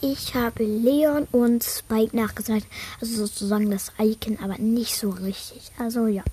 Ich habe Leon und Spike nachgesagt. Also sozusagen das Icon, aber nicht so richtig. Also ja.